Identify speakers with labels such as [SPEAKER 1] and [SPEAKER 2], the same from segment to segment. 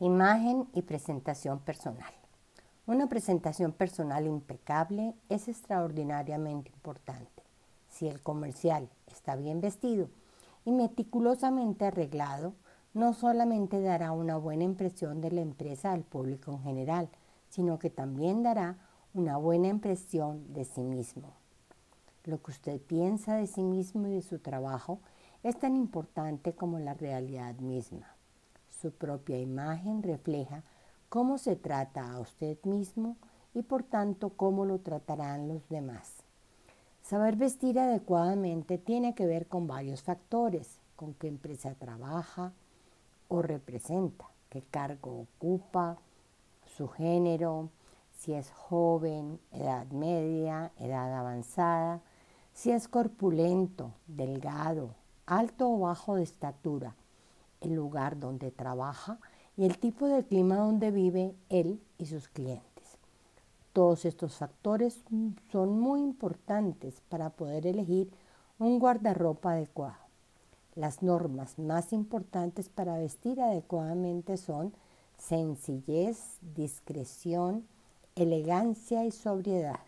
[SPEAKER 1] Imagen y presentación personal. Una presentación personal impecable es extraordinariamente importante. Si el comercial está bien vestido y meticulosamente arreglado, no solamente dará una buena impresión de la empresa al público en general, sino que también dará una buena impresión de sí mismo. Lo que usted piensa de sí mismo y de su trabajo es tan importante como la realidad misma. Su propia imagen refleja cómo se trata a usted mismo y por tanto cómo lo tratarán los demás. Saber vestir adecuadamente tiene que ver con varios factores, con qué empresa trabaja o representa, qué cargo ocupa, su género, si es joven, edad media, edad avanzada, si es corpulento, delgado, alto o bajo de estatura, el lugar donde trabaja y el tipo de clima donde vive él y sus clientes. Todos estos factores son muy importantes para poder elegir un guardarropa adecuado. Las normas más importantes para vestir adecuadamente son sencillez, discreción, elegancia y sobriedad.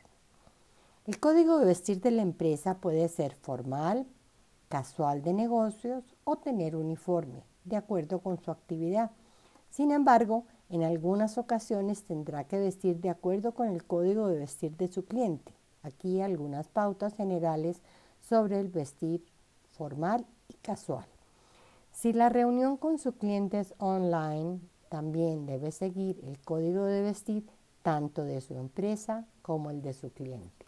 [SPEAKER 1] El código de vestir de la empresa puede ser formal, casual de negocios o tener uniforme de acuerdo con su actividad. Sin embargo, en algunas ocasiones tendrá que vestir de acuerdo con el código de vestir de su cliente. Aquí algunas pautas generales sobre el vestir formal y casual. Si la reunión con su cliente es online, también debe seguir el código de vestir tanto de su empresa como el de su cliente.